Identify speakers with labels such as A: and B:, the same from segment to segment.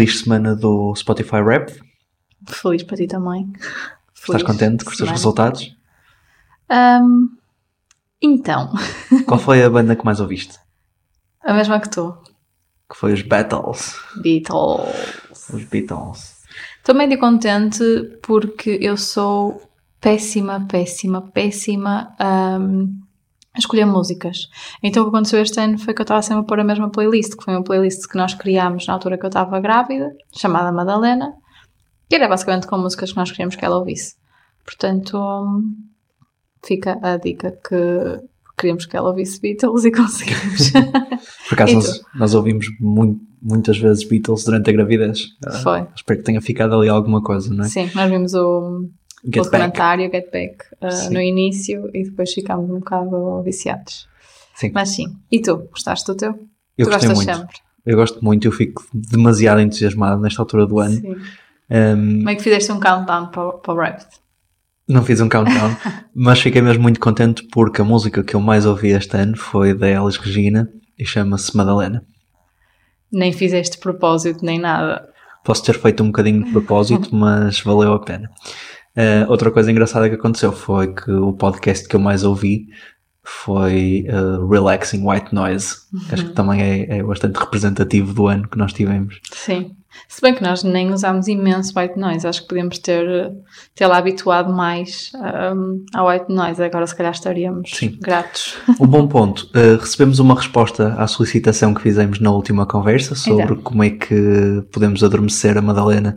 A: feliz semana do Spotify Rap.
B: Feliz para ti também.
A: Estás contente com os teus resultados?
B: Um, então.
A: Qual foi a banda que mais ouviste?
B: A mesma que tu.
A: Que foi os Beatles.
B: Beatles.
A: Os Beatles.
B: Estou meio contente porque eu sou péssima, péssima, péssima um, a escolher músicas. Então o que aconteceu este ano foi que eu estava sempre a pôr a mesma playlist, que foi uma playlist que nós criámos na altura que eu estava grávida, chamada Madalena, que era basicamente com músicas que nós queríamos que ela ouvisse. Portanto, fica a dica que queríamos que ela ouvisse Beatles e conseguimos.
A: Por acaso nós, nós, ouvimos muito, muitas vezes Beatles durante a gravidez.
B: Foi.
A: Uh, espero que tenha ficado ali alguma coisa, não é?
B: Sim, nós vimos o, Get o documentário Get Back uh, no início e depois ficámos um bocado viciados.
A: Sim.
B: Mas sim. E tu? Gostaste do teu?
A: Eu
B: tu
A: gostei muito. sempre? Eu gosto muito, eu fico demasiado entusiasmado nesta altura do ano.
B: Sim. Um, Como é que fizeste um countdown para, para o Rabbit?
A: Não fiz um countdown, mas fiquei mesmo muito contente porque a música que eu mais ouvi este ano foi da Elis Regina e chama-se Madalena.
B: Nem fizeste propósito nem nada.
A: Posso ter feito um bocadinho de propósito, mas valeu a pena. Uh, outra coisa engraçada que aconteceu foi que o podcast que eu mais ouvi foi uh, Relaxing White Noise. Uhum. Acho que também é, é, bastante representativo do ano que nós tivemos.
B: Sim. Se bem que nós nem usámos imenso white noise, acho que podíamos ter, lá habituado mais um, ao white noise, agora se calhar estaríamos Sim. gratos.
A: Um bom ponto. Uh, recebemos uma resposta à solicitação que fizemos na última conversa sobre como é que podemos adormecer a Madalena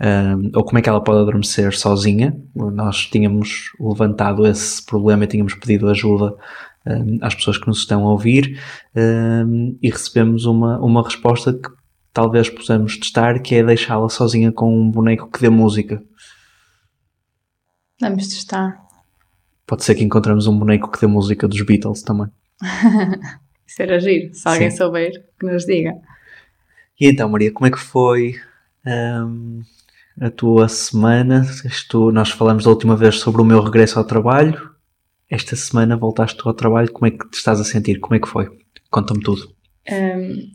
A: um, ou como é que ela pode adormecer sozinha. Nós tínhamos levantado esse problema e tínhamos pedido ajuda um, às pessoas que nos estão a ouvir um, e recebemos uma, uma resposta que talvez possamos testar, que é deixá-la sozinha com um boneco que dê música.
B: Vamos testar.
A: Pode ser que encontremos um boneco que dê música dos Beatles também.
B: Isso era giro. Se alguém Sim. souber, que nos diga.
A: E então, Maria, como é que foi um, a tua semana? Isto, nós falamos da última vez sobre o meu regresso ao trabalho. Esta semana voltaste ao trabalho. Como é que te estás a sentir? Como é que foi? Conta-me tudo.
B: Um,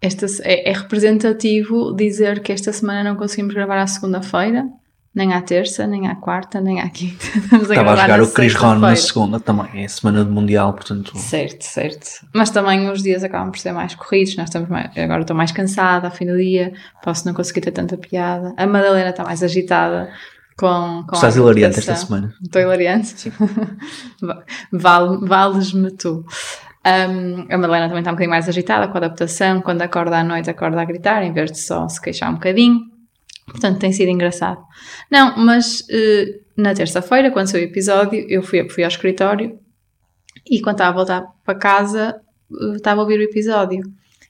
B: esta, é, é, representativo dizer que esta semana não conseguimos gravar à segunda-feira, nem à terça, nem à quarta, nem à quinta.
A: Estamos Estava a, a jogar o Chris Ron na segunda também, é semana de Mundial, portanto.
B: Certo, certo. Mas também os dias acabam por ser mais corridos, nós estamos mais, agora estou mais cansada ao fim do dia, posso não conseguir ter tanta piada. A Madalena está mais agitada. Com, com
A: Estás hilariante esta semana.
B: Estou hilariante? Sim. vale, vales-me tu. Um, a Madalena também está um bocadinho mais agitada com a adaptação, quando acorda à noite acorda a gritar, em vez de só se queixar um bocadinho. Portanto, tem sido engraçado. Não, mas uh, na terça-feira, quando saiu o episódio, eu fui, fui ao escritório e quando estava a voltar para casa, uh, estava a ouvir o episódio.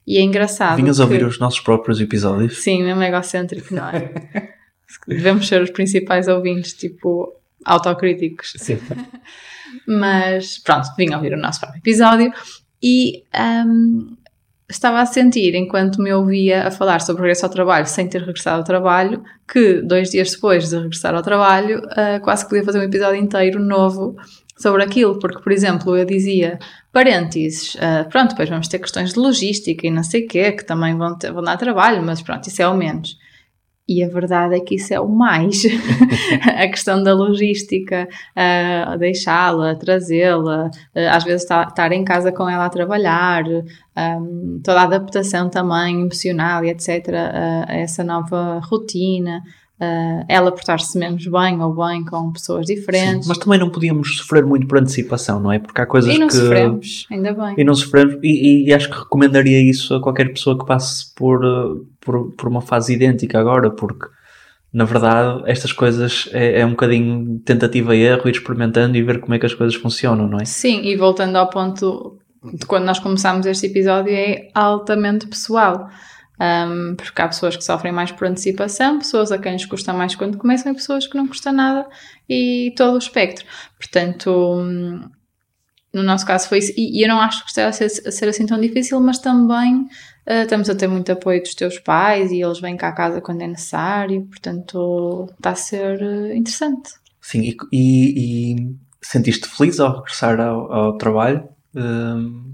B: E é engraçado.
A: Vinhas que... ouvir os nossos próprios episódios?
B: Sim, mesmo egocêntrico, não é? Devemos ser os principais ouvintes, tipo, autocríticos.
A: Sim.
B: Mas pronto, vim ouvir o nosso próprio episódio e um, estava a sentir, enquanto me ouvia a falar sobre o regresso ao trabalho sem ter regressado ao trabalho, que dois dias depois de regressar ao trabalho, uh, quase que podia fazer um episódio inteiro novo sobre aquilo, porque, por exemplo, eu dizia parênteses, uh, pronto, depois vamos ter questões de logística e não sei o quê, que também vão, ter, vão dar trabalho, mas pronto, isso é o menos. E a verdade é que isso é o mais. a questão da logística, uh, deixá-la, trazê-la, uh, às vezes estar em casa com ela a trabalhar, um, toda a adaptação também emocional e etc. a essa nova rotina. Uh, ela portar-se menos bem ou bem com pessoas diferentes.
A: Sim, mas também não podíamos sofrer muito por antecipação, não é? Porque há coisas
B: que. E não
A: que...
B: sofremos, ainda bem.
A: E não sofremos, e, e, acho que recomendaria isso a qualquer pessoa que passe por, por, por uma fase idêntica agora, porque na verdade estas coisas é, é um bocadinho tentativa e erro, ir experimentando e ver como é que as coisas funcionam, não é?
B: Sim, e voltando ao ponto de quando nós começámos este episódio, é altamente pessoal um, porque há pessoas que sofrem mais por antecipação, pessoas a quem lhes custa mais quando começam e pessoas que não custa nada e todo o espectro. Portanto, hum, no nosso caso foi isso. E, e eu não acho que esteja a ser, a ser assim tão difícil, mas também uh, estamos a ter muito apoio dos teus pais e eles vêm cá a casa quando é necessário, portanto está a ser uh, interessante.
A: Sim, e, e, e, sentiste feliz ao regressar ao, ao trabalho? Um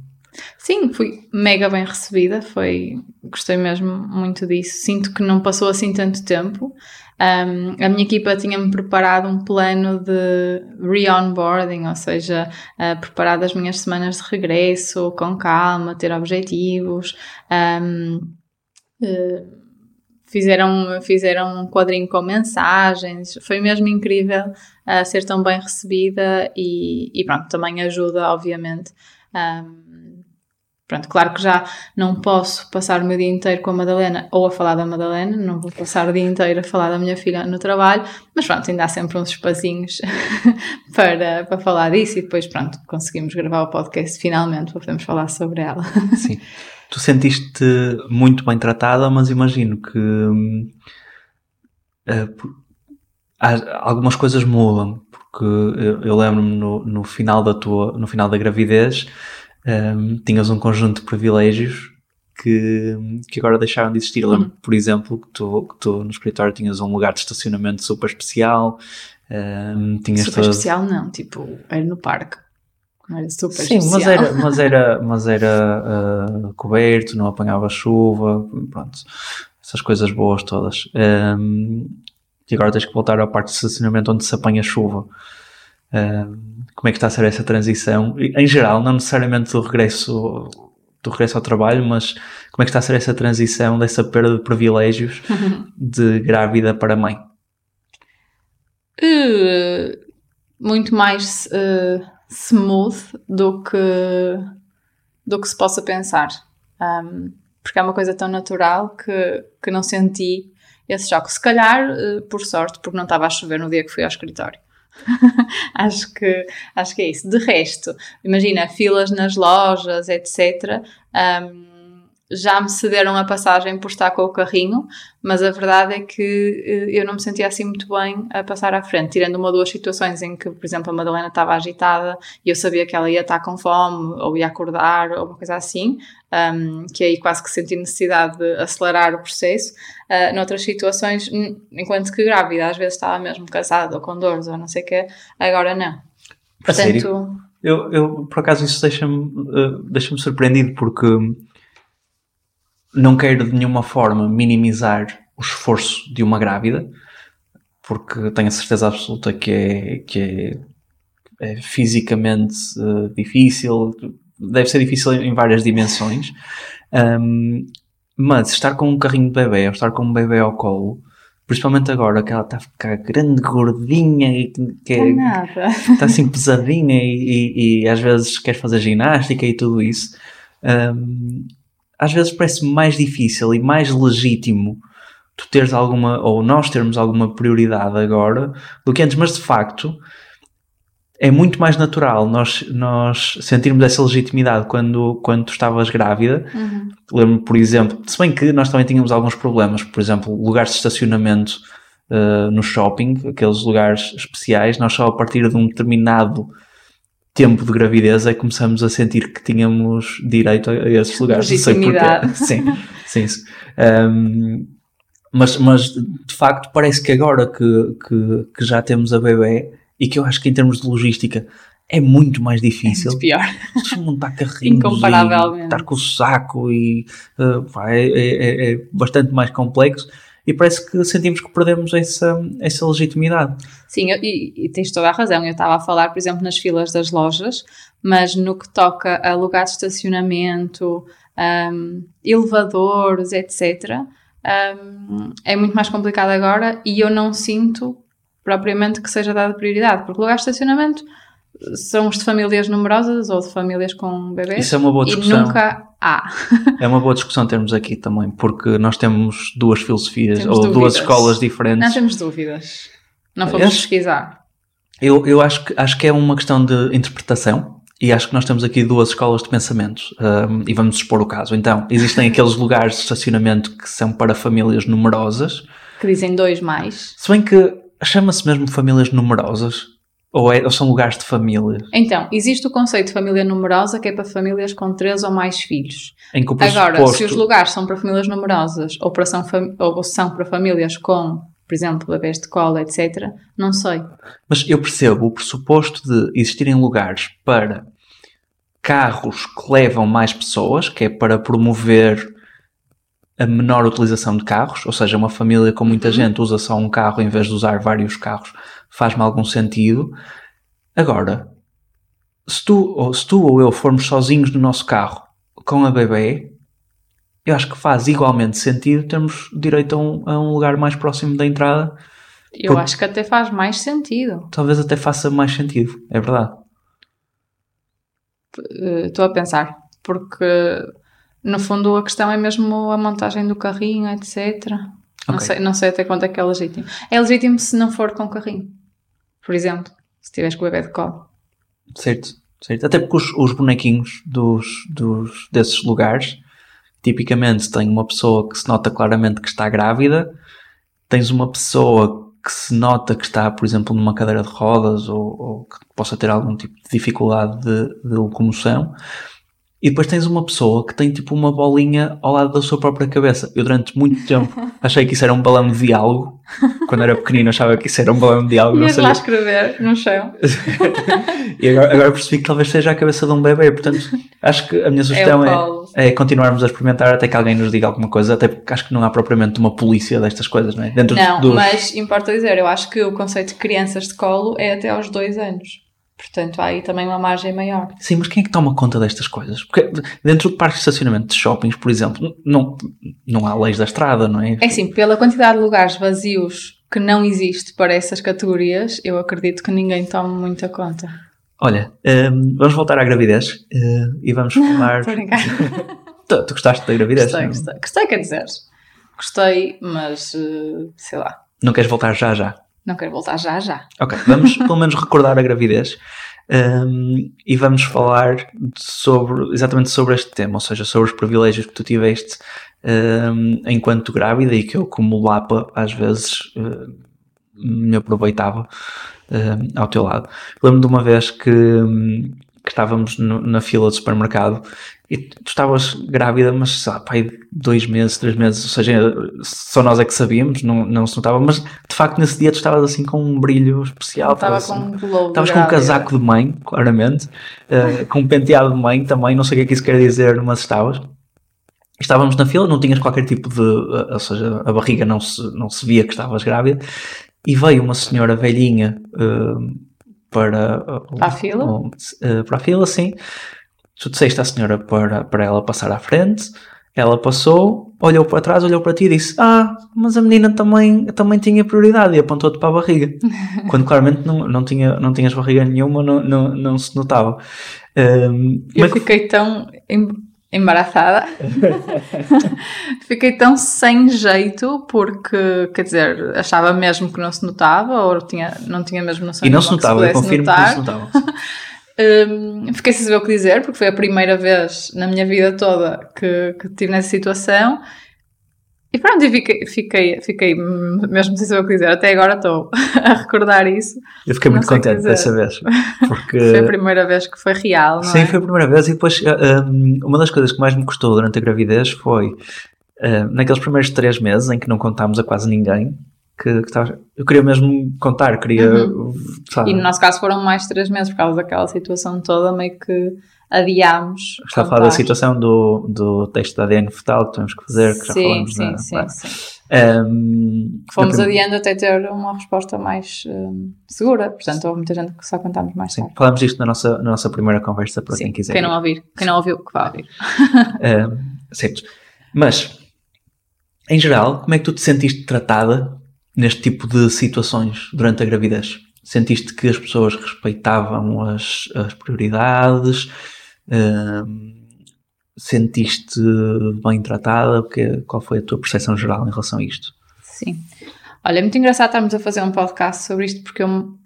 B: Sim, fui mega bem recebida, foi, gostei mesmo muito disso. Sinto que não passou assim tanto tempo. Um, a minha equipa tinha-me preparado um plano de re-onboarding, ou seja, uh, preparado as minhas semanas de regresso com calma, ter objetivos. Um, uh, fizeram, fizeram um quadrinho com mensagens, foi mesmo incrível uh, ser tão bem recebida e, e pronto, também ajuda, obviamente. Um, Pronto, claro que já não posso passar o meu dia inteiro com a Madalena ou a falar da Madalena, não vou passar o dia inteiro a falar da minha filha no trabalho, mas pronto, ainda há sempre uns espacinhos para, para falar disso e depois, pronto, conseguimos gravar o podcast finalmente para podermos falar sobre ela.
A: Sim. Tu sentiste muito bem tratada, mas imagino que uh, algumas coisas mudam, porque eu, eu lembro-me no, no final da tua, no final da gravidez um, tinhas um conjunto de privilégios que, que agora deixaram de existir. Lembro, uhum. por exemplo, que tu, que tu no escritório tinhas um lugar de estacionamento super especial. Um,
B: tinhas super especial não, tipo, era no parque. Não era super
A: Sim,
B: especial.
A: mas era, mas era, mas era uh, coberto, não apanhava chuva, pronto. Essas coisas boas todas. Um, e agora tens que voltar à parte de estacionamento onde se apanha chuva. Um, como é que está a ser essa transição, em geral, não necessariamente do regresso, do regresso ao trabalho, mas como é que está a ser essa transição dessa perda de privilégios de grávida para mãe?
B: Uh, muito mais uh, smooth do que, do que se possa pensar. Um, porque é uma coisa tão natural que, que não senti esse choque. Se calhar, uh, por sorte, porque não estava a chover no dia que fui ao escritório. acho, que, acho que é isso. De resto, imagina, filas nas lojas, etc. Um, já me cederam a passagem por estar com o carrinho, mas a verdade é que eh, eu não me sentia assim muito bem a passar à frente, tirando uma ou duas situações em que, por exemplo, a Madalena estava agitada e eu sabia que ela ia estar com fome ou ia acordar ou uma coisa assim, um, que aí quase que senti necessidade de acelerar o processo. Uh, noutras situações, enquanto que grávida, às vezes estava mesmo cansada ou com dores ou não sei o quê, agora não.
A: Portanto, eu, eu, por acaso, isso deixa-me uh, deixa surpreendido porque não quero de nenhuma forma minimizar o esforço de uma grávida, porque tenho a certeza absoluta que é, que é, é fisicamente uh, difícil, deve ser difícil em várias dimensões, um, mas estar com um carrinho de bebê ou estar com um bebê ao colo, principalmente agora que ela está a ficar grande, gordinha e que é,
B: nada.
A: está assim pesadinha e, e, e, às vezes quer fazer ginástica e tudo isso. Um, às vezes parece mais difícil e mais legítimo tu teres alguma, ou nós termos alguma prioridade agora do que antes, mas de facto é muito mais natural nós, nós sentirmos essa legitimidade quando, quando tu estavas grávida. Uhum. Lembro, por exemplo, se bem que nós também tínhamos alguns problemas, por exemplo, lugares de estacionamento uh, no shopping, aqueles lugares especiais, nós só a partir de um determinado tempo de gravidez é que começamos a sentir que tínhamos direito a, esses lugares. Não sei porquê. Sim, sim. sim. Um, mas, mas de facto parece que agora que, que, que, já temos a bebê e que eu acho que em termos de logística é muito mais difícil. É
B: muito pior.
A: Montar carrinhos Incomparavelmente. estar com o saco e uh, é, é, é, bastante mais complexo e parece que sentimos que perdemos essa, essa legitimidade.
B: Sim, e, e tens toda a razão. Eu estava a falar, por exemplo, nas filas das lojas, mas no que toca a lugares de estacionamento, um, elevadores, etc., um, é muito mais complicado agora e eu não sinto propriamente que seja dada prioridade, porque lugares de estacionamento são os de famílias numerosas ou de famílias com bebês.
A: Isso é uma boa discussão.
B: E nunca há.
A: é uma boa discussão termos aqui também, porque nós temos duas filosofias temos ou dúvidas. duas escolas diferentes.
B: Não temos dúvidas. Não fomos eu, pesquisar.
A: Eu, eu acho, que, acho que é uma questão de interpretação. E acho que nós temos aqui duas escolas de pensamento um, e vamos expor o caso. Então, existem aqueles lugares de estacionamento que são para famílias numerosas.
B: Que dizem dois mais.
A: Se bem que chama-se mesmo famílias numerosas, ou, é, ou, são lugares de família?
B: Então, existe o conceito de família numerosa que é para famílias com três ou mais filhos.
A: Em
B: que Agora, se os lugares são para famílias numerosas ou, para são, ou são para famílias com, por exemplo, bebês de cola, etc., não sei.
A: Mas eu percebo o pressuposto de existirem lugares para carros que levam mais pessoas, que é para promover a menor utilização de carros, ou seja, uma família com muita uhum. gente usa só um carro em vez de usar vários carros, faz-me algum sentido. Agora, se tu, ou, se tu ou eu formos sozinhos no nosso carro com a bebê, eu acho que faz igualmente sentido termos direito a um, a um lugar mais próximo da entrada.
B: Eu acho que até faz mais sentido.
A: Talvez até faça mais sentido, é verdade.
B: Eh, estou a pensar, porque no fundo a questão é mesmo a montagem do carrinho, etc. Okay. Não, sei, não sei até quanto é que é legítimo. É legítimo se não for com carrinho. Por exemplo, se tiveres com o bebê de colo.
A: Certo, certo. Até porque os, os bonequinhos dos, dos, desses lugares, tipicamente tem uma pessoa que se nota claramente que está grávida, tens uma pessoa que se nota que está, por exemplo, numa cadeira de rodas ou, ou que possa ter algum tipo de dificuldade de, de locomoção e depois tens uma pessoa que tem tipo uma bolinha ao lado da sua própria cabeça. Eu durante muito tempo achei que isso era um balão de diálogo. Quando era pequenino achava que isso era um balão de diálogo.
B: Ias lá escrever no chão.
A: e agora, agora, percebi que talvez seja a cabeça de um bebê. Portanto, acho que a minha sugestão é, é, continuarmos a experimentar até que alguém nos diga alguma coisa. Até porque acho que não há propriamente uma polícia destas coisas, não é?
B: Dentro não, dos... mas importa dizer, eu acho que o conceito de crianças de colo é até aos dois anos. Portanto, há aí também uma margem maior.
A: Sim, mas quem é que toma conta destas coisas? Porque dentro de parques de estacionamento de shoppings, por exemplo, não, não há leis da estrada, não é?
B: É sim, pela quantidade de lugares vazios que não existe para essas categorias, eu acredito que ninguém toma muita conta.
A: Olha, um, vamos voltar à gravidez uh, e vamos falar. tu, tu gostaste da gravidez?
B: Gostei, gostei. Gostei, quer dizer, gostei, mas uh, sei lá.
A: Não queres voltar já já?
B: Não quero voltar já já.
A: Ok, vamos pelo menos recordar a gravidez um, e vamos falar sobre, exatamente sobre este tema, ou seja, sobre os privilégios que tu tiveste um, enquanto grávida e que eu, como lapa, às vezes uh, me aproveitava uh, ao teu lado. Lembro de uma vez que, que estávamos no, na fila do supermercado e tu estavas grávida, mas sei lá, pai, dois meses, três meses, ou seja, só nós é que sabíamos, não, não se notava, mas de facto nesse dia tu estavas assim com um brilho especial.
B: Estava com um
A: Estavas com um casaco de mãe, claramente, uh, com um penteado de mãe também, não sei o que é que isso quer dizer, mas estavas. Estávamos na fila, não tinhas qualquer tipo de. Ou seja, a barriga não se, não se via que estavas grávida, e veio uma senhora velhinha uh, para.
B: Uh, para a fila?
A: para a fila, sim tu disseste à senhora para, para ela passar à frente, ela passou, olhou para trás, olhou para ti e disse: Ah, mas a menina também, também tinha prioridade e apontou-te para a barriga. Quando claramente não, não, tinha, não tinhas barriga nenhuma, não, não, não se notava.
B: Um, Eu fiquei tão embaraçada, fiquei tão sem jeito porque, quer dizer, achava mesmo que não se notava ou tinha, não tinha mesmo noção
A: E não se notava, eu confirmo notar. que não se notava.
B: Um, fiquei sem saber o que dizer, porque foi a primeira vez na minha vida toda que, que estive nessa situação. E pronto, fiquei, fiquei, fiquei mesmo sem saber o que dizer. Até agora estou a recordar isso.
A: Eu fiquei muito contente dessa vez.
B: Porque... foi a primeira vez que foi real, não
A: Sim,
B: é?
A: foi a primeira vez. E depois, um, uma das coisas que mais me custou durante a gravidez foi, uh, naqueles primeiros três meses em que não contámos a quase ninguém, que, que estava, eu queria mesmo contar, queria. Uhum.
B: E no nosso caso foram mais três meses por causa daquela situação toda, meio que adiámos.
A: Está a falar da situação do, do texto da ADN fetal que temos que fazer, que já
B: sim,
A: falamos
B: sim, na, sim, sim. Um, Fomos adiando até ter uma resposta mais um, segura, portanto houve muita gente que só contámos mais sim, tarde.
A: Falamos disto na nossa, na nossa primeira conversa para sim, quem quiser.
B: Quem não ouvir, quem não ouviu, que vá ouvir.
A: um, certo. Mas, em geral, como é que tu te sentiste tratada neste tipo de situações durante a gravidez? Sentiste que as pessoas respeitavam as, as prioridades? Uh, sentiste bem tratada? Porque, qual foi a tua percepção geral em relação a isto?
B: Sim. Olha, é muito engraçado estarmos a fazer um podcast sobre isto porque eu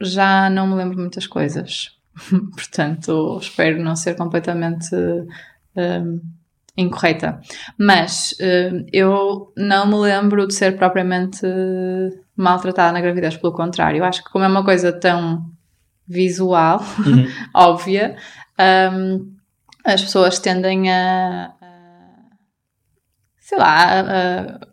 B: já não me lembro muitas coisas. Portanto, espero não ser completamente incorreta. Mas eu não me lembro de ser propriamente maltratada na gravidez, pelo contrário. Eu acho que como é uma coisa tão visual, uhum. óbvia, um, as pessoas tendem a, a sei lá, a,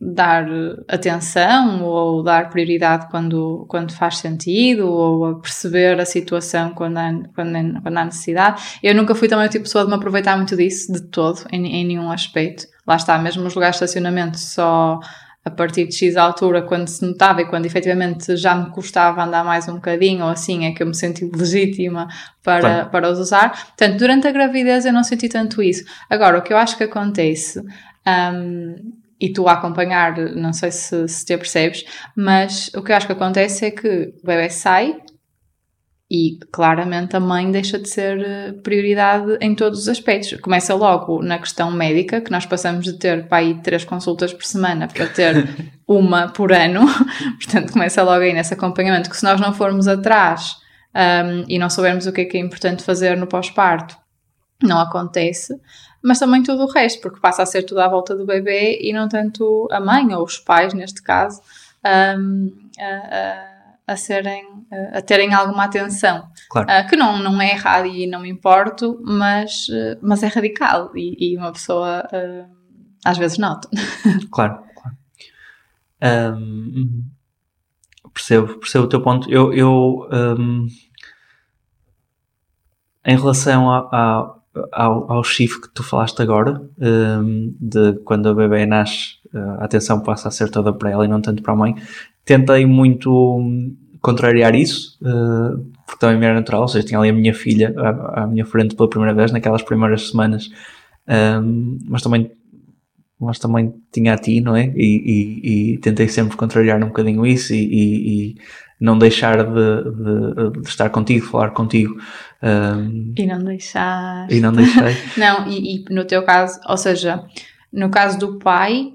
B: dar atenção ou dar prioridade quando, quando faz sentido ou a perceber a situação quando há, quando, quando há necessidade. Eu nunca fui também o tipo de pessoa de me aproveitar muito disso, de todo, em, em nenhum aspecto. Lá está, mesmo os lugares de estacionamento só a partir de X altura, quando se notava e quando efetivamente já me custava andar mais um bocadinho ou assim, é que eu me senti legítima para, claro. para os usar. Portanto, durante a gravidez eu não senti tanto isso. Agora, o que eu acho que acontece, um, e tu a acompanhar, não sei se, se te percebes, mas o que eu acho que acontece é que o bebê sai e claramente a mãe deixa de ser eh, prioridade em todos os aspectos. Começa logo na questão médica, que nós passamos de ter para aí três consultas por semana para ter uma por ano. Portanto, começa logo aí nesse acompanhamento, que se nós não formos atrás um, e não soubermos o que é que é importante fazer no pós-parto, não acontece. Mas também tudo o resto, porque passa a ser tudo à volta do bebê e não tanto a mãe ou os pais, neste caso, um, a, a a serem a terem alguma atenção claro. uh, que não, não é errado e não me importo mas, uh, mas é radical e, e uma pessoa uh, às vezes nota
A: claro, claro. Um, percebo, percebo o teu ponto eu, eu um, em relação a, a, ao, ao shift que tu falaste agora um, de quando a bebê nasce a atenção passa a ser toda para ela e não tanto para a mãe tentei muito contrariar isso, uh, porque também me era natural, ou seja, tinha ali a minha filha à, à minha frente pela primeira vez, naquelas primeiras semanas, um, mas também mas também tinha a ti, não é? E, e, e tentei sempre contrariar um bocadinho isso e, e não deixar de, de, de, estar contigo, falar contigo. Um,
B: e não deixar.
A: E não deixei.
B: não, e no teu caso, ou seja, no caso do pai,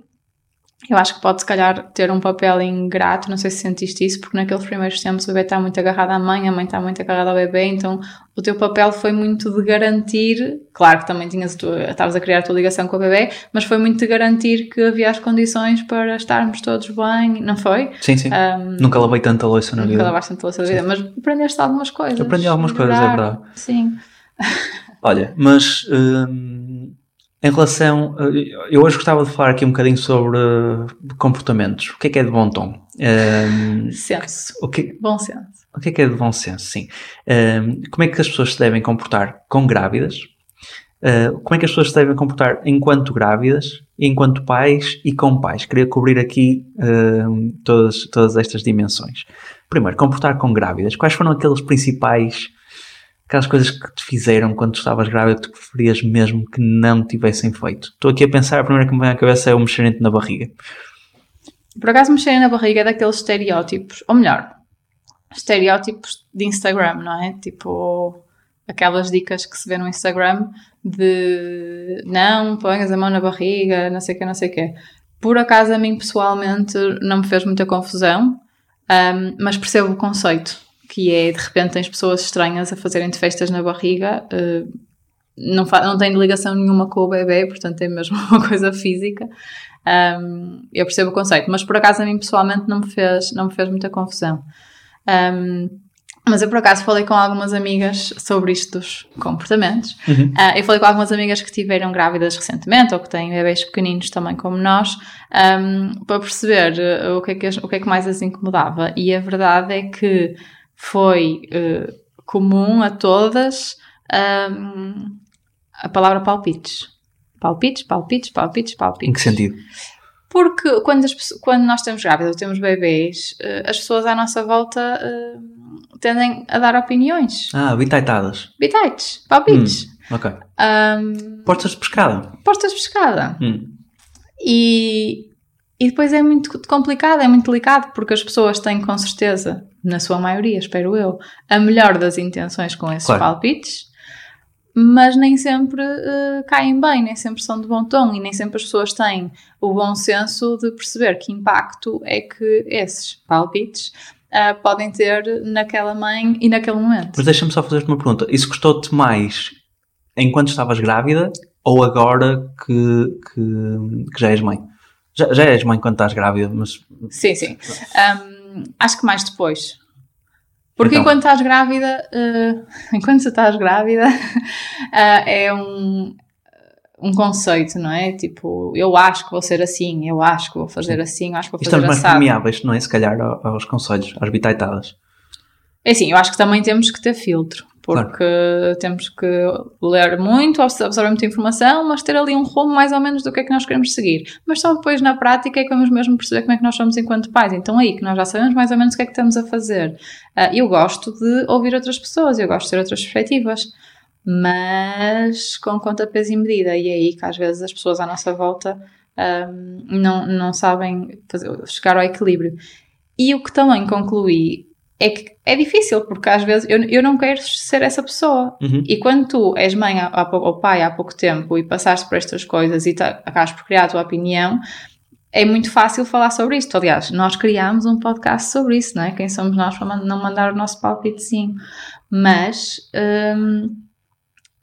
B: eu acho que pode, se calhar, ter um papel ingrato, não sei se sentiste isso, porque naqueles primeiros tempos o bebê está muito agarrado à mãe, a mãe está muito agarrada ao bebê, então o teu papel foi muito de garantir, claro que também tinhas estavas a criar a tua ligação com o bebê, mas foi muito de garantir que havia as condições para estarmos todos bem, não foi?
A: Sim, sim. Um, nunca lavei tanta louça na
B: nunca
A: vida.
B: Nunca lavaste tanta louça na vida, mas aprendeste algumas coisas.
A: Aprendi algumas coisas, é verdade.
B: Sim.
A: Olha, mas... Hum em relação, eh, eu hoje gostava de falar aqui um bocadinho sobre comportamentos. O que é que é de bom tom? Um,
B: ehm, senso.
A: O que,
B: bom senso.
A: O que é que é de bom senso? Sim. Um, ehm, como é que as pessoas se devem comportar com grávidas? Uh, como é que as pessoas se devem comportar enquanto grávidas, enquanto pais e com pais? Queria cobrir aqui uh, todas, todas estas dimensões. Primeiro, comportar com grávidas. Quais foram aqueles principais aquelas coisas que te fizeram quando estavas grávida que tu preferias mesmo que não tivessem feito. Estou aqui a pensar, a primeira que me vem à cabeça é o mexerente na barriga.
B: Por acaso, mexerem na barriga é daqueles estereótipos, ou melhor, estereótipos de Instagram, não é? Tipo, aquelas dicas que se vê no Instagram de não ponhas a mão na barriga, não sei o que, não sei o que. Por acaso, a mim pessoalmente não me fez muita confusão, um, mas percebo o conceito que é de repente tens pessoas estranhas a fazerem-te festas na barriga, uh, não, não tem ligação nenhuma com o bebê, portanto é mesmo uma coisa física. Um, eu percebo o conceito, mas por acaso a mim pessoalmente não me fez, não me fez muita confusão. Um, mas eu por acaso falei com algumas amigas sobre isto dos comportamentos. Uhum. Uh, eu falei com algumas amigas que tiveram grávidas recentemente ou que têm bebês pequeninos também como nós, um, para perceber uh, o, que é que, o que é que mais as incomodava. E a verdade é que foi uh, comum a todas um, a palavra palpites. Palpites, palpites, palpites, palpites.
A: Em que sentido?
B: Porque quando, as, quando nós temos grávidas ou temos bebês, uh, as pessoas à nossa volta uh, tendem a dar opiniões.
A: Ah, bitaitadas.
B: Bitaites, palpites.
A: Hum, ok. Um, portas de pescada.
B: Portas de pescada. Hum. E, e depois é muito complicado, é muito delicado, porque as pessoas têm com certeza na sua maioria, espero eu, a melhor das intenções com esses claro. palpites, mas nem sempre uh, caem bem, nem sempre são de bom tom e nem sempre as pessoas têm o bom senso de perceber que impacto é que esses palpites uh, podem ter naquela mãe e naquele momento.
A: Mas deixa-me só fazer-te uma pergunta: isso custou-te mais enquanto estavas grávida ou agora que, que, que já és mãe? Já, já és mãe quando estás grávida, mas.
B: Sim, sim. Um, acho que mais depois. Porque então. enquanto estás grávida, uh, enquanto estás grávida, uh, é um, um conceito, não é? Tipo, eu acho que vou ser assim, eu acho que vou fazer Sim. assim, eu acho que vou fazer
A: assim. Estamos mais permeáveis, não é? Se calhar aos conselhos, às bitaitadas.
B: É assim, eu acho que também temos que ter filtro, porque claro. temos que ler muito, absorver muita informação, mas ter ali um rumo mais ou menos do que é que nós queremos seguir. Mas só depois na prática é que vamos mesmo perceber como é que nós somos enquanto pais. Então aí que nós já sabemos mais ou menos o que é que estamos a fazer. Uh, eu gosto de ouvir outras pessoas, eu gosto de ter outras perspectivas mas com conta, peso e medida. E é aí que às vezes as pessoas à nossa volta um, não, não sabem fazer, chegar ao equilíbrio. E o que também concluí é que é difícil, porque às vezes eu, eu não quero ser essa pessoa. Uhum. E quando tu és mãe há, ou pai há pouco tempo e passaste por estas coisas e tá, acabas por criar a tua opinião, é muito fácil falar sobre isto. Aliás, nós criámos um podcast sobre isso, não é? Quem somos nós para não mandar o nosso palpitezinho. Mas. Um,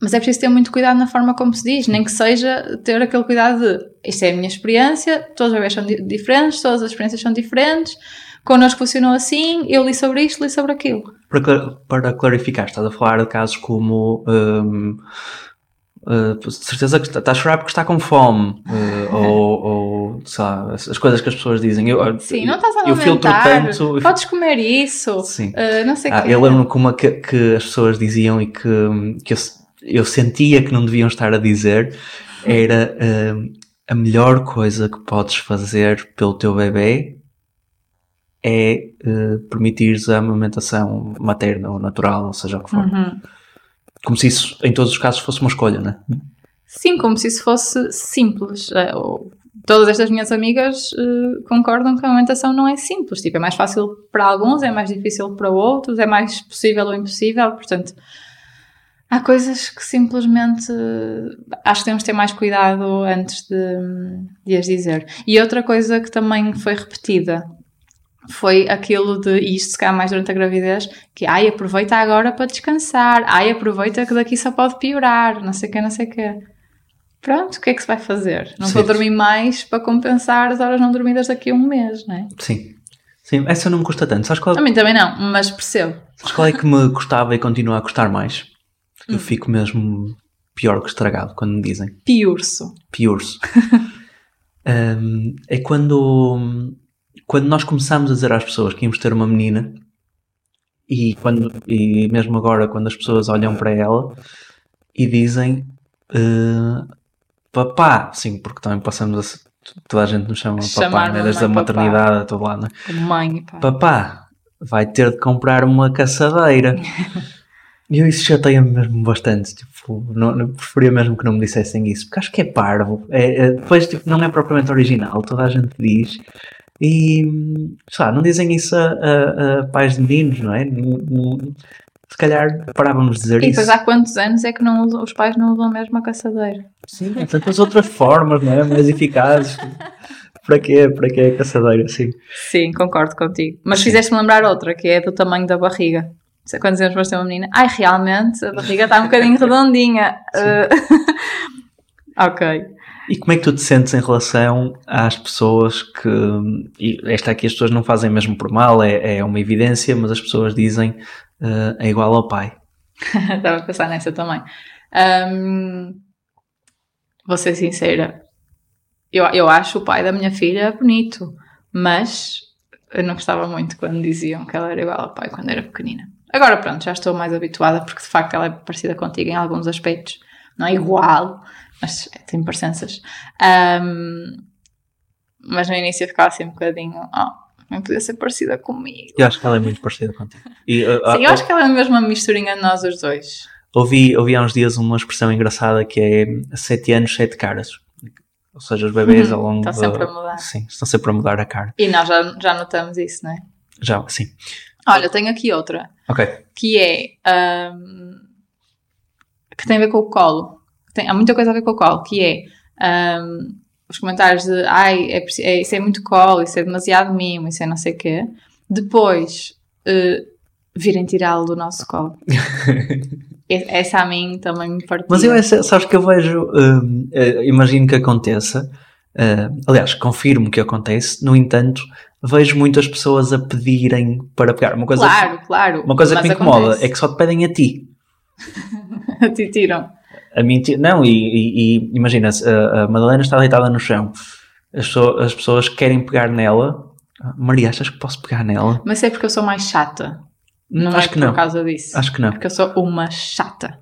B: mas é preciso ter muito cuidado na forma como se diz, nem que seja ter aquele cuidado de isto é a minha experiência, todas as bebês são diferentes, todas as experiências são diferentes, connosco funcionou assim, eu li sobre isto, li sobre aquilo.
A: Para, para clarificar, estás a falar de casos como. Um, uh, certeza que está a chorar porque está com fome, uh, ou, ou lá, as coisas que as pessoas dizem. Eu,
B: Sim, não estás a eu filtro tanto. Podes comer isso. Sim. Uh, não sei
A: ah, Eu lembro como que, que as pessoas diziam e que, que eu, eu sentia que não deviam estar a dizer era uh, a melhor coisa que podes fazer pelo teu bebê é uh, permitires a amamentação materna ou natural, ou seja o que for. Uhum. Como se isso, em todos os casos, fosse uma escolha, não é?
B: Sim, como se isso fosse simples. É, todas estas minhas amigas uh, concordam que a amamentação não é simples. Tipo, é mais fácil para alguns, é mais difícil para outros, é mais possível ou impossível. Portanto, Há coisas que simplesmente acho que temos de ter mais cuidado antes de, de as dizer. E outra coisa que também foi repetida foi aquilo de, e isto se calhar mais durante a gravidez, que ai, aproveita agora para descansar, ai, aproveita que daqui só pode piorar, não sei o que, não sei o que. Pronto, o que é que se vai fazer? Não Sim. vou dormir mais para compensar as horas não dormidas daqui a um mês, não é?
A: Sim. Sim, essa não me custa tanto. Sabes qual...
B: A mim também não, mas percebo.
A: Sabes qual é que me custava e continua a custar mais? Eu hum. fico mesmo pior que estragado quando me dizem.
B: Piurso.
A: Piurso. um, é quando, quando nós começamos a dizer às pessoas que íamos ter uma menina e, quando, e mesmo agora quando as pessoas olham para ela e dizem uh, papá, sim, porque também passamos a toda a gente nos chama papá, né? desde a maternidade a todo lado,
B: né? Mãe, pá.
A: Papá, vai ter de comprar uma caçadeira. E eu isso chateia-me mesmo bastante. Tipo, não, não, preferia mesmo que não me dissessem isso, porque acho que é parvo. É, é, depois, tipo, não é propriamente original, toda a gente diz. E, sei lá, não dizem isso a, a, a pais de meninos, não é? se calhar parávamos de dizer
B: e
A: isso.
B: E depois há quantos anos é que não usam, os pais não usam mesmo a caçadeira?
A: Sim, há tantas outras formas, não é? Mais eficazes. para quê? Para quê a caçadeira, sim.
B: Sim, concordo contigo. Mas fizeste-me lembrar outra, que é do tamanho da barriga quando dizemos para ter uma menina, ai, realmente, a barriga está um bocadinho redondinha. Uh, ok.
A: E como é que tu te sentes em relação às pessoas que. Esta aqui as pessoas não fazem mesmo por mal, é, é uma evidência, mas as pessoas dizem uh, é igual ao pai.
B: Estava a pensar nessa também. Um, vou ser sincera, eu, eu acho o pai da minha filha bonito, mas eu não gostava muito quando diziam que ela era igual ao pai quando era pequenina. Agora pronto, já estou mais habituada porque de facto ela é parecida contigo em alguns aspectos. Não é igual, mas tem parecenças. Um, mas no início ficava assim um bocadinho, oh, não podia ser parecida comigo.
A: Eu acho que ela é muito parecida contigo.
B: E, uh, Sim, uh, eu acho que ela é mesmo uma misturinha de nós os dois.
A: Ouvi, ouvi há uns dias uma expressão engraçada que é sete anos, sete caras. Ou seja, os bebês uhum, ao longo
B: Estão sempre a mudar.
A: Sim, estão sempre a mudar a cara.
B: E nós já, já notamos isso, não é?
A: Já, sim.
B: Olha, tenho aqui outra.
A: Ok.
B: Que é. Um, que tem a ver com o colo. Tem, há muita coisa a ver com o colo, que é. Um, os comentários de ai, é, é, isso é muito colo, isso é demasiado mimo, isso é não sei o quê. Depois uh, virem tirá-lo do nosso colo. Essa a mim também me partiu.
A: Mas eu, sabes que eu vejo, uh, uh, imagino que aconteça, uh, aliás, confirmo que acontece, no entanto, vejo muitas pessoas a pedirem para pegar. Uma coisa,
B: claro, claro.
A: Uma coisa que me incomoda acontece. é que só te pedem a ti.
B: a ti tiram.
A: A mentir. Não, e, e, e imagina, a, a, Madalena está deitada no chão, as, pessoas, as pessoas querem pegar nela. Maria, achas que posso pegar nela?
B: Mas é porque eu sou mais chata. Não Acho é que por não. causa disso.
A: Acho que não.
B: Porque eu sou uma chata.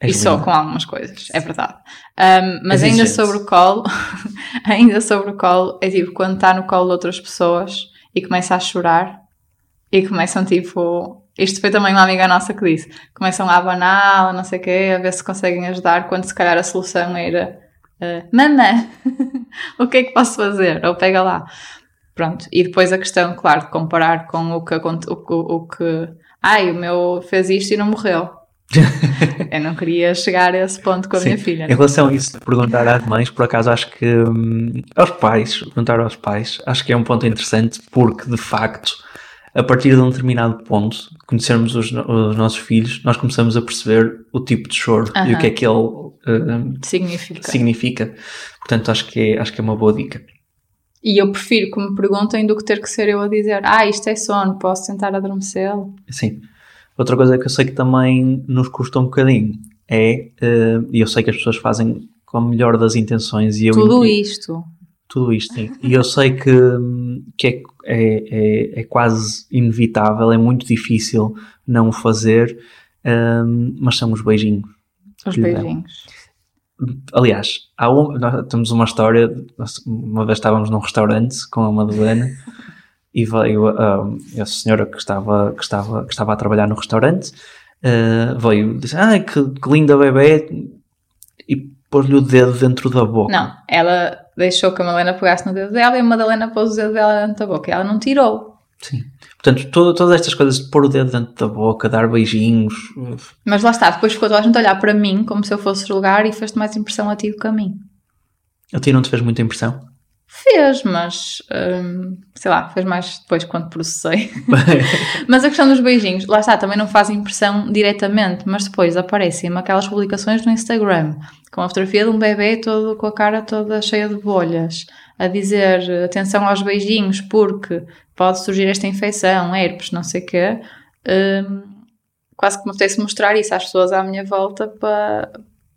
B: És e só com algumas coisas, é verdade. Um, mas ainda sobre o colo, ainda sobre o colo, é tipo quando está no colo de outras pessoas e começa a chorar e começam tipo. Isto foi também uma amiga nossa que disse: começam a abanar, não sei o quê, a ver se conseguem ajudar, quando se calhar a solução era: uh, Mamã, o que é que posso fazer? Ou pega lá. Pronto. E depois a questão, claro, de comparar com o que, o, o, o que. Ai, o meu fez isto e não morreu eu não queria chegar a esse ponto com a Sim. minha filha.
A: Em relação a isso de perguntar às mães, por acaso acho que hum, aos pais, perguntar aos pais, acho que é um ponto interessante porque de facto, a partir de um determinado ponto, conhecermos os, os nossos filhos, nós começamos a perceber o tipo de choro uh e o que é que ele uh,
B: significa.
A: significa. Portanto, acho que, é, acho que é uma boa dica.
B: E eu prefiro que me perguntem do que ter que ser eu a dizer, ah, isto é sono, posso tentar adormecê-lo?
A: Sim. Outra coisa que eu sei que também nos custa um bocadinho é, uh, e eu sei que as pessoas fazem com a melhor das intenções e eu
B: tudo isto
A: tudo isto sim. e eu sei que, que é, é, é, é quase inevitável é muito difícil não o fazer um, mas são os beijinhos
B: os beijinhos
A: aliás há um, nós temos uma história uma vez estávamos num restaurante com a Madalena e veio uh, a senhora que estava, que, estava, que estava a trabalhar no restaurante, uh, veio e disse, ai que, que linda bebê, e pôs-lhe o dedo dentro da boca.
B: Não, ela deixou que a Madalena pegasse no dedo dela e a Madalena pôs o dedo dela dentro da boca e ela não tirou.
A: Sim. Portanto, todo, todas estas coisas de pôr o dedo dentro da boca, dar beijinhos.
B: Mas lá está, depois ficou toda a gente a olhar para mim como se eu fosse julgar e fez-te mais impressão a ti do que a mim.
A: A ti não te fez muita impressão?
B: Fez, mas hum, sei lá, fez mais depois quando processei. mas a questão dos beijinhos, lá está, também não faz impressão diretamente, mas depois aparecem-me aquelas publicações no Instagram com a fotografia de um bebê todo com a cara toda cheia de bolhas, a dizer atenção aos beijinhos porque pode surgir esta infecção, herpes, não sei o quê. Hum, quase que me apetece mostrar isso às pessoas à minha volta para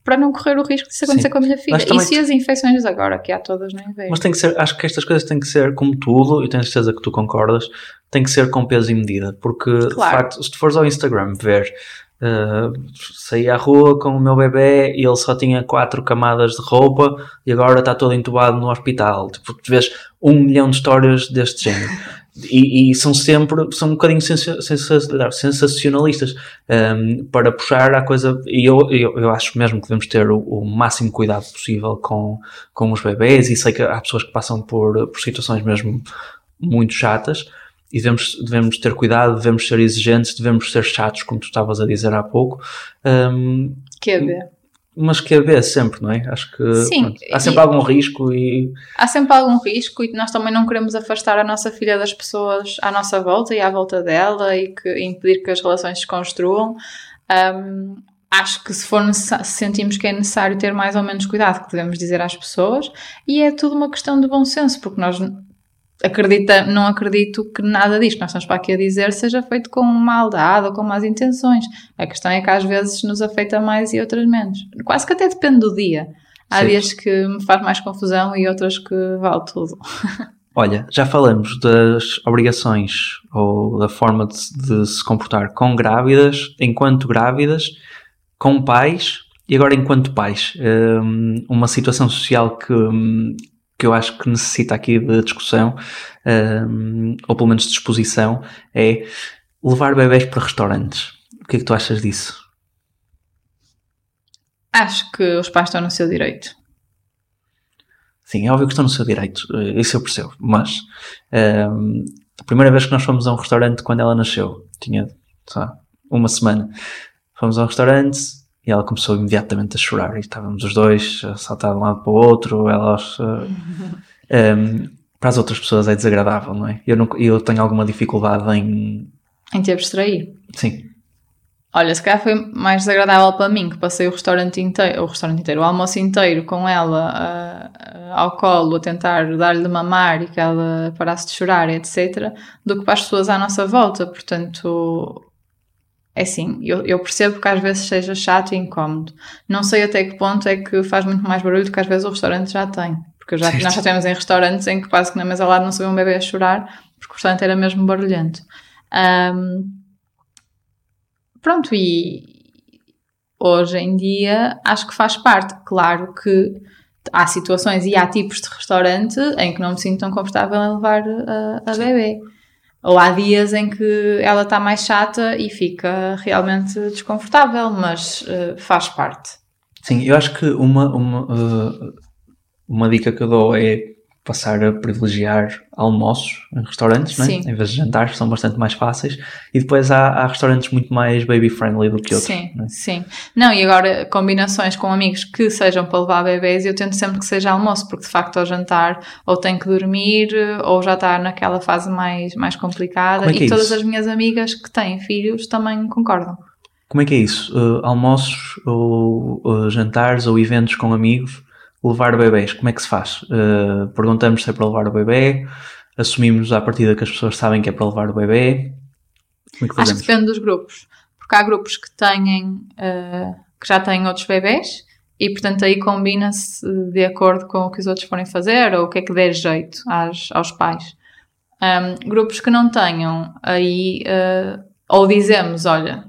B: para não correr o risco de isso acontecer Sim. com a minha filha. E se as infecções agora, que há todas no inverno?
A: Mas tem que ser, acho que estas coisas têm que ser, como tudo, e tenho certeza que tu concordas, tem que ser com peso e medida, porque claro. de facto, se tu fores ao Instagram ver Uh, saí à rua com o meu bebê e ele só tinha quatro camadas de roupa e agora está todo entubado no hospital. Tipo, tu vês um milhão de histórias deste género. E, e, são sempre, são um bocadinho sensacionalistas um, para puxar a coisa. E eu, eu, eu, acho mesmo que devemos ter o, o, máximo cuidado possível com, com os bebês. E sei que há pessoas que passam por, por situações mesmo muito chatas. E devemos, devemos ter cuidado, devemos ser exigentes, devemos ser chatos, como tu estavas a dizer há pouco. Um,
B: que é ver
A: mas que haver sempre, não é? Acho que Sim, pronto, há sempre e, algum risco e.
B: Há sempre algum risco e nós também não queremos afastar a nossa filha das pessoas à nossa volta e à volta dela e que, impedir que as relações se construam. Um, acho que se for se sentimos que é necessário ter mais ou menos cuidado, que devemos dizer às pessoas, e é tudo uma questão de bom senso, porque nós acredita, não acredito que nada disto que nós estamos para aqui a dizer seja feito com maldade ou com más intenções. A questão é que às vezes nos afeta mais e outras menos. Quase que até depende do dia. Há Sim. dias que me faz mais confusão e outros que vale tudo.
A: Olha, já falamos das obrigações ou da forma de, de se comportar com grávidas, enquanto grávidas, com pais e agora enquanto pais. Um, uma situação social que, que eu acho que necessita aqui de discussão, um, ou pelo menos de exposição, é levar bebés para restaurantes. O que é que tu achas disso?
B: Acho que os pais estão no seu direito.
A: Sim, é óbvio que estão no seu direito, eh, isso eu percebo, mas um, a primeira vez que nós fomos a um restaurante quando ela nasceu, tinha lá, uma semana, fomos a um restaurante e ela começou imediatamente a chorar. E estávamos os dois a saltar de um lado para o outro. Elas, uh, um, para as outras pessoas é desagradável, não é? Eu, não, eu tenho alguma dificuldade em.
B: Em te abstrair?
A: Sim.
B: Olha, se calhar foi mais desagradável para mim, que passei o restaurante inteiro, o restaurante inteiro, o almoço inteiro com ela uh, ao colo, a tentar dar-lhe de mamar e que ela parasse de chorar, etc., do que para as pessoas à nossa volta. Portanto, é assim, eu, eu, percebo que às vezes seja chato e incómodo. Não sei até que ponto é que faz muito mais barulho do que às vezes o restaurante já tem. Porque já, nós já temos em restaurantes em que quase que na mesa ao lado não se vê um bebê a chorar, porque o restaurante era mesmo barulhento. Um, pronto, e hoje em dia acho que faz parte. Claro que há situações e há tipos de restaurante em que não me sinto tão confortável em levar a, a bebê. Ou há dias em que ela está mais chata e fica realmente desconfortável, mas uh, faz parte.
A: Sim, eu acho que uma, uma, uh, uma dica que eu dou é passar a privilegiar almoços em restaurantes, não é? em vez de jantares, são bastante mais fáceis. E depois há, há restaurantes muito mais baby-friendly do que outros.
B: Sim,
A: não é?
B: sim. Não, e agora combinações com amigos que sejam para levar bebês, eu tento sempre que seja almoço, porque de facto ao jantar ou tem que dormir ou já está naquela fase mais, mais complicada. É e é todas as minhas amigas que têm filhos também concordam.
A: Como é que é isso? Uh, almoços ou uh, jantares ou eventos com amigos? Levar bebês, como é que se faz? Uh, perguntamos se é para levar o bebê, assumimos à partida que as pessoas sabem que é para levar o bebê.
B: Como é que Acho que depende dos grupos, porque há grupos que têm, uh, que já têm outros bebês e portanto aí combina-se de acordo com o que os outros forem fazer ou o que é que der jeito às, aos pais. Um, grupos que não tenham, aí uh, ou dizemos, olha,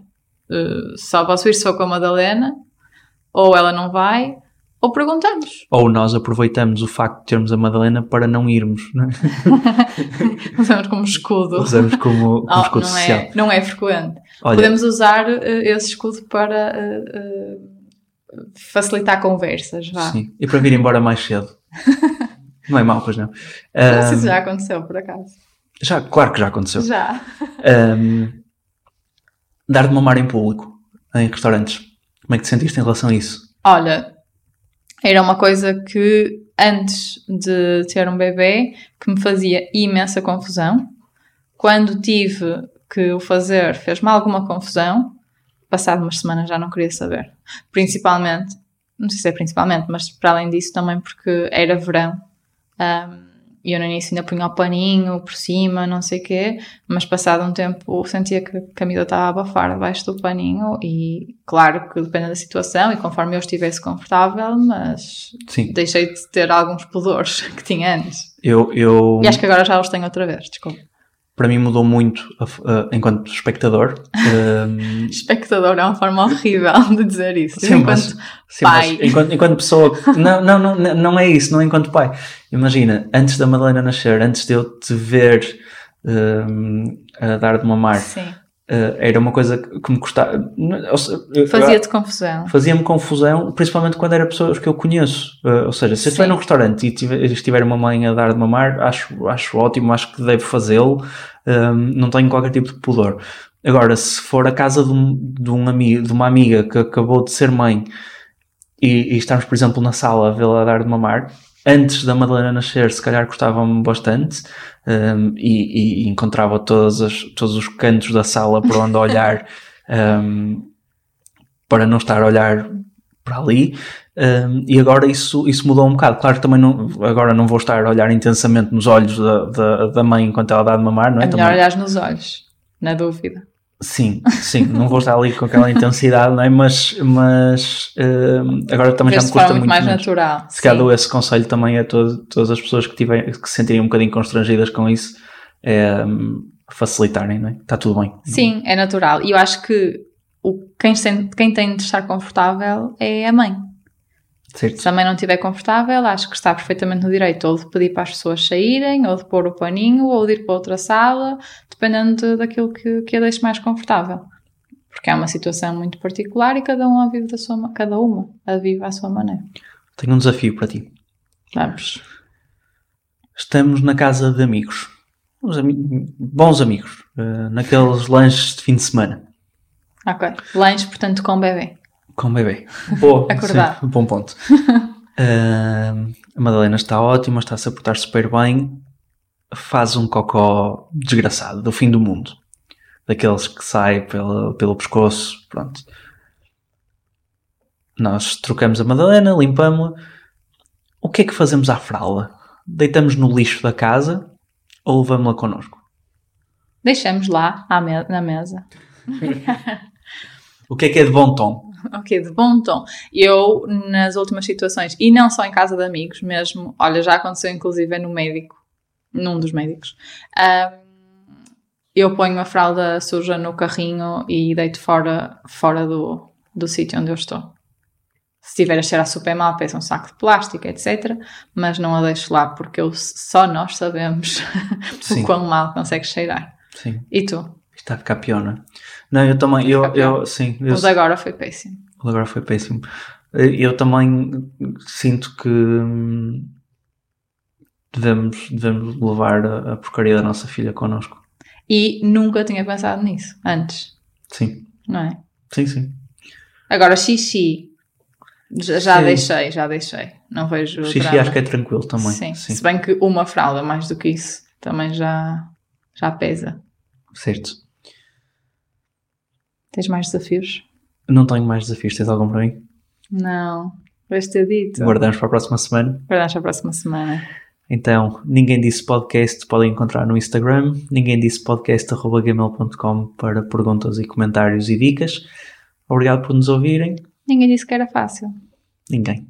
B: só posso ir se for com a Madalena, ou ela não vai, ou perguntamos.
A: Ou nós aproveitamos o facto de termos a Madalena para não irmos. Não é?
B: Usamos como escudo.
A: Usamos como, como oh, escudo
B: não
A: é, social.
B: É, não é frequente. Olha, Podemos usar uh, esse escudo para uh, uh, facilitar conversas. Vá. Sim,
A: e para vir embora mais cedo. não é mau, pois não.
B: Sei se já aconteceu, por acaso.
A: Já, claro que já aconteceu.
B: Já.
A: Um, dar de mamar em público, em restaurantes. Como é que te sentiste em relação a isso?
B: Olha, era uma coisa que antes de ter um bebê que me fazia imensa confusão. Quando tive que o fazer, fez-me alguma confusão. Passado umas semanas já não queria saber. Principalmente, não sei se é principalmente, mas para além disso também porque era verão. Um, e eu no início ainda punha o paninho por cima, não sei o quê, mas passado um tempo sentia que a camisa estava a abafar debaixo do paninho e claro que depende da situação e conforme eu estivesse confortável, mas Sim. deixei de ter alguns pudores que tinha antes.
A: Eu, eu...
B: E acho que agora já os tenho outra vez, desculpa
A: para mim mudou muito enquanto espectador.
B: Um... espectador é uma forma horrível de dizer isso.
A: Sim, enquanto mas, sim, pai. Mas enquanto, enquanto pessoa. não, não, não, não é isso, não é enquanto pai. Imagina, antes da Madalena nascer, antes de eu te ver um, a dar de mamar. Sim Uh, era uma coisa que me custava.
B: Fazia-te confusão.
A: Fazia-me confusão, principalmente quando era pessoas que eu conheço. Uh, ou seja, se eu estiver num restaurante e tiver, estiver uma mãe a dar de mamar, acho, acho ótimo, acho que devo fazê-lo, um, não tenho qualquer tipo de pudor. Agora, se for a casa de, um, de, um amigo, de uma amiga que acabou de ser mãe e, e estamos, por exemplo, na sala a vê-la dar de mamar, antes da Madalena nascer, se calhar gostava-me bastante um, e, e, encontrava todos, as, todos os cantos da sala por onde olhar um, para não estar a olhar para ali. Um, e agora isso, isso mudou um bocado. Claro que também não, agora não vou estar a olhar intensamente nos olhos da, da, da mãe enquanto ela dá de mamar, não é?
B: É melhor olhar nos olhos, na dúvida.
A: Sim, sim, não vou estar ali com aquela intensidade, não é? Mas, mas uh, agora também já me custa muito,
B: mais menos. natural.
A: Se calhar dou esse conselho também a todo, todas as pessoas que, tiverem, que se sentirem um bocadinho constrangidas com isso, é, facilitarem, não é? Está tudo bem.
B: Sim, é natural. E eu acho que o, quem, quem tem de estar confortável é a mãe. Certo. Se a mãe não estiver confortável, acho que está perfeitamente no direito ou de pedir para as pessoas saírem, ou de pôr o paninho, ou de ir para outra sala, dependendo daquilo que, que a deixe mais confortável. Porque é uma situação muito particular e cada um a vive da sua cada uma a vive à sua maneira.
A: Tenho um desafio para ti.
B: Vamos.
A: Estamos na casa de amigos. bons amigos. Uh, naqueles lanches de fim de semana.
B: Ok. Lanche, portanto, com bebê.
A: Com bebê. Boa.
B: Acordar.
A: Sim, bom ponto. uh, a Madalena está ótima, está-se a portar super bem. Faz um cocó desgraçado, do fim do mundo. Daqueles que sai pelo, pelo pescoço. Pronto. Nós trocamos a Madalena, limpamos-la. O que é que fazemos à fralda? Deitamos no lixo da casa ou levamos-la connosco?
B: Deixamos lá me na mesa.
A: O que é que é de bom tom?
B: Ok, de bom tom. Eu, nas últimas situações, e não só em casa de amigos mesmo, olha, já aconteceu inclusive no médico, num dos médicos, um, eu ponho a fralda suja no carrinho e deito fora, fora do, do sítio onde eu estou. Se estiver a cheirar super mal, peço um saco de plástico, etc. Mas não a deixo lá porque eu, só nós sabemos o quão mal consegue cheirar.
A: Sim.
B: E tu?
A: Está a ficar pior, não é? Não, eu também, eu, eu, sim. Eu,
B: Mas agora foi péssimo.
A: Agora foi péssimo. Eu também sinto que hum, devemos, devemos levar a, a porcaria da nossa filha connosco.
B: E nunca tinha pensado nisso antes.
A: Sim.
B: Não é?
A: Sim, sim.
B: Agora, xixi, já, já deixei, já deixei. Não vejo.
A: Xixi
B: drama.
A: acho que é tranquilo também.
B: Sim.
A: sim.
B: Se bem que uma fralda, mais do que isso, também já, já pesa.
A: Certo.
B: Tens mais desafios?
A: Não tenho mais desafios. Tens algum para mim?
B: Não. Vais ter dito.
A: Guardamos para a próxima semana.
B: Guardamos para a próxima semana.
A: Então, Ninguém Disse Podcast podem encontrar no Instagram, ninguém disse podcast.gmail.com para perguntas e comentários e dicas. Obrigado por nos ouvirem.
B: Ninguém disse que era fácil.
A: Ninguém.